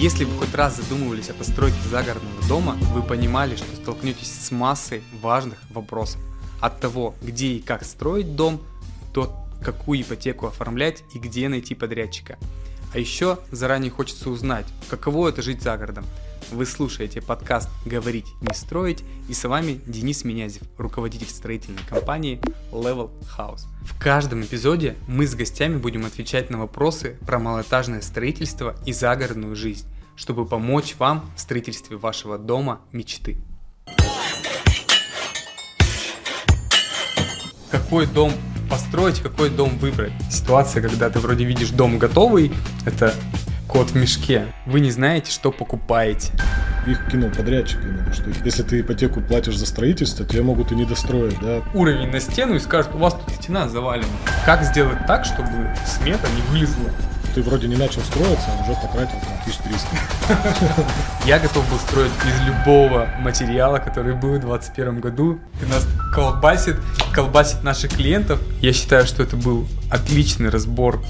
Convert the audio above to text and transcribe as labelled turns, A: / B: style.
A: Если вы хоть раз задумывались о постройке загородного дома, вы понимали, что столкнетесь с массой важных вопросов. От того, где и как строить дом, до какую ипотеку оформлять и где найти подрядчика. А еще заранее хочется узнать, каково это жить за городом. Вы слушаете подкаст «Говорить, не строить» и с вами Денис Менязев, руководитель строительной компании Level House. В каждом эпизоде мы с гостями будем отвечать на вопросы про малоэтажное строительство и загородную жизнь, чтобы помочь вам в строительстве вашего дома мечты. Какой дом построить, какой дом выбрать. Ситуация, когда ты вроде видишь дом готовый, это кот в мешке. Вы не знаете, что покупаете.
B: Их кинул подрядчик именно, что если ты ипотеку платишь за строительство, тебе могут и не достроить, да.
A: Уровень на стену и скажут, у вас тут стена завалена. Как сделать так, чтобы смета не вылезла?
B: Ты вроде не начал строиться, а уже потратил там 1300.
A: Я готов был строить из любого материала, который был в 2021 году. И нас колбасит, колбасит наших клиентов. Я считаю, что это был отличный разбор